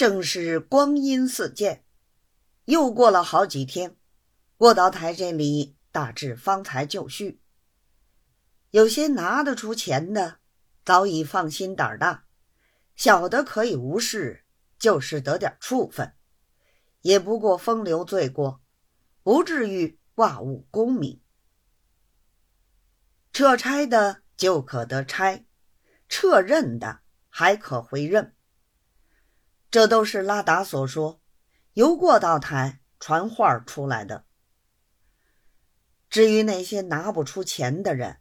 正是光阴似箭，又过了好几天，过道台这里大致方才就绪。有些拿得出钱的，早已放心胆大，小的可以无事，就是得点处分，也不过风流罪过，不至于挂误功名。撤差的就可得差，撤任的还可回任。这都是拉达所说，由过道台传话出来的。至于那些拿不出钱的人，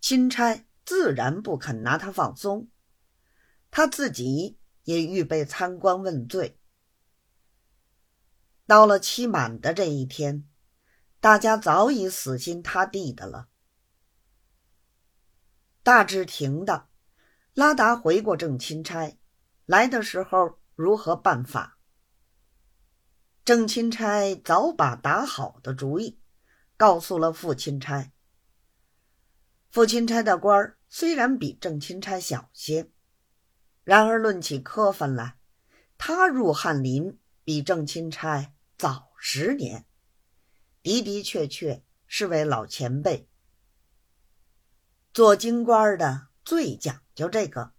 钦差自然不肯拿他放松，他自己也预备参官问罪。到了期满的这一天，大家早已死心塌地的了。大致停的，拉达回过正钦差，来的时候。如何办法？郑钦差早把打好的主意告诉了副钦差。副钦差的官儿虽然比郑钦差小些，然而论起科分来，他入翰林比郑钦差早十年，的的确确是位老前辈。做京官的最讲究这个，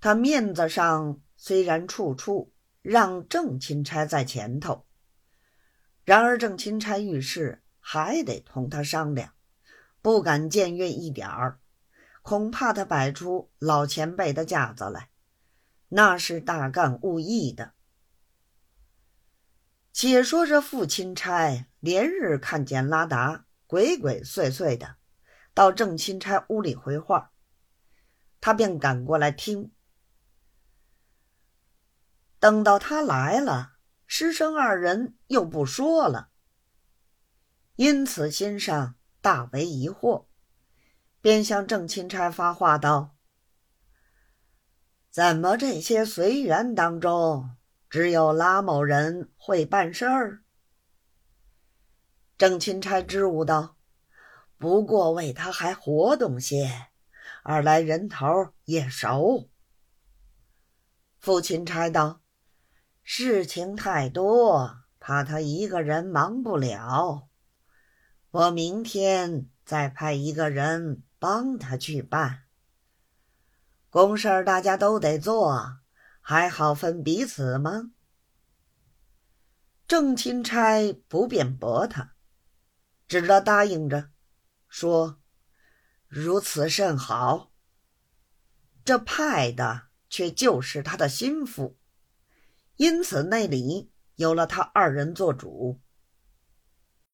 他面子上。虽然处处让郑钦差在前头，然而郑钦差遇事还得同他商量，不敢僭越一点儿，恐怕他摆出老前辈的架子来，那是大干物议的。且说这副钦差连日看见拉达鬼鬼祟祟的到郑钦差屋里回话，他便赶过来听。等到他来了，师生二人又不说了，因此心上大为疑惑，便向郑钦差发话道：“怎么这些随员当中，只有拉某人会办事儿？”郑钦差支吾道：“不过为他还活动些，二来人头也熟。”父亲差道。事情太多，怕他一个人忙不了。我明天再派一个人帮他去办。公事大家都得做，还好分彼此吗？郑钦差不便驳他，只得答应着，说：“如此甚好。”这派的却就是他的心腹。因此，那里有了他二人做主。